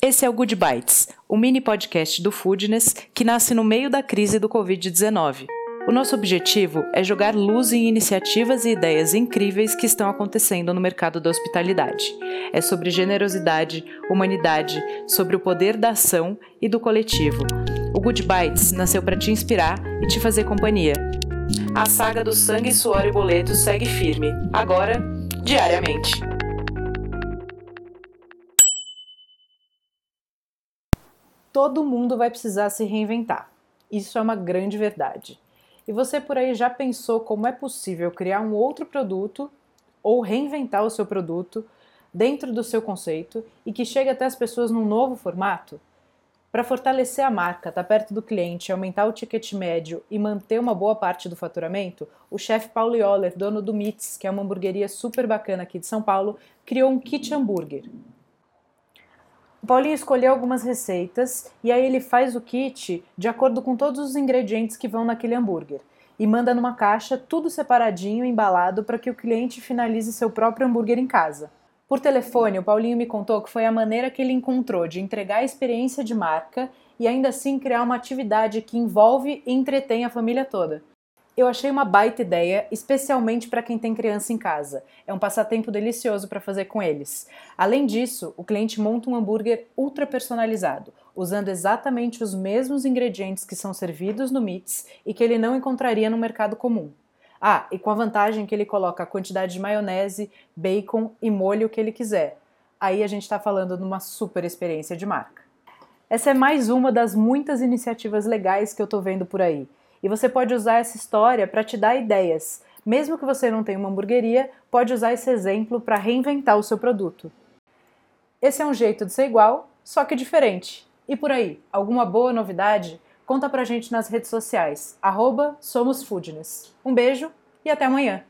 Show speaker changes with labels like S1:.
S1: Esse é o Good Bites, o mini podcast do Foodness que nasce no meio da crise do Covid-19. O nosso objetivo é jogar luz em iniciativas e ideias incríveis que estão acontecendo no mercado da hospitalidade. É sobre generosidade, humanidade, sobre o poder da ação e do coletivo. O Good Bites nasceu para te inspirar e te fazer companhia. A saga do sangue, suor e boleto segue firme, agora, diariamente. Todo mundo vai precisar se reinventar. Isso é uma grande verdade. E você por aí já pensou como é possível criar um outro produto ou reinventar o seu produto dentro do seu conceito e que chegue até as pessoas num novo formato? Para fortalecer a marca, estar tá perto do cliente, aumentar o ticket médio e manter uma boa parte do faturamento, o chefe Paulo Yoller, dono do Meats, que é uma hamburgueria super bacana aqui de São Paulo, criou um kit hambúrguer. O Paulinho escolheu algumas receitas e aí ele faz o kit de acordo com todos os ingredientes que vão naquele hambúrguer e manda numa caixa tudo separadinho, embalado para que o cliente finalize seu próprio hambúrguer em casa. Por telefone, o Paulinho me contou que foi a maneira que ele encontrou de entregar a experiência de marca e ainda assim criar uma atividade que envolve e entretém a família toda. Eu achei uma baita ideia, especialmente para quem tem criança em casa. É um passatempo delicioso para fazer com eles. Além disso, o cliente monta um hambúrguer ultra personalizado, usando exatamente os mesmos ingredientes que são servidos no Meats e que ele não encontraria no mercado comum. Ah, e com a vantagem que ele coloca a quantidade de maionese, bacon e molho que ele quiser. Aí a gente está falando de uma super experiência de marca. Essa é mais uma das muitas iniciativas legais que eu estou vendo por aí. E você pode usar essa história para te dar ideias. Mesmo que você não tenha uma hamburgueria, pode usar esse exemplo para reinventar o seu produto. Esse é um jeito de ser igual, só que diferente. E por aí, alguma boa novidade? Conta pra gente nas redes sociais, SomosFoodness. Um beijo e até amanhã!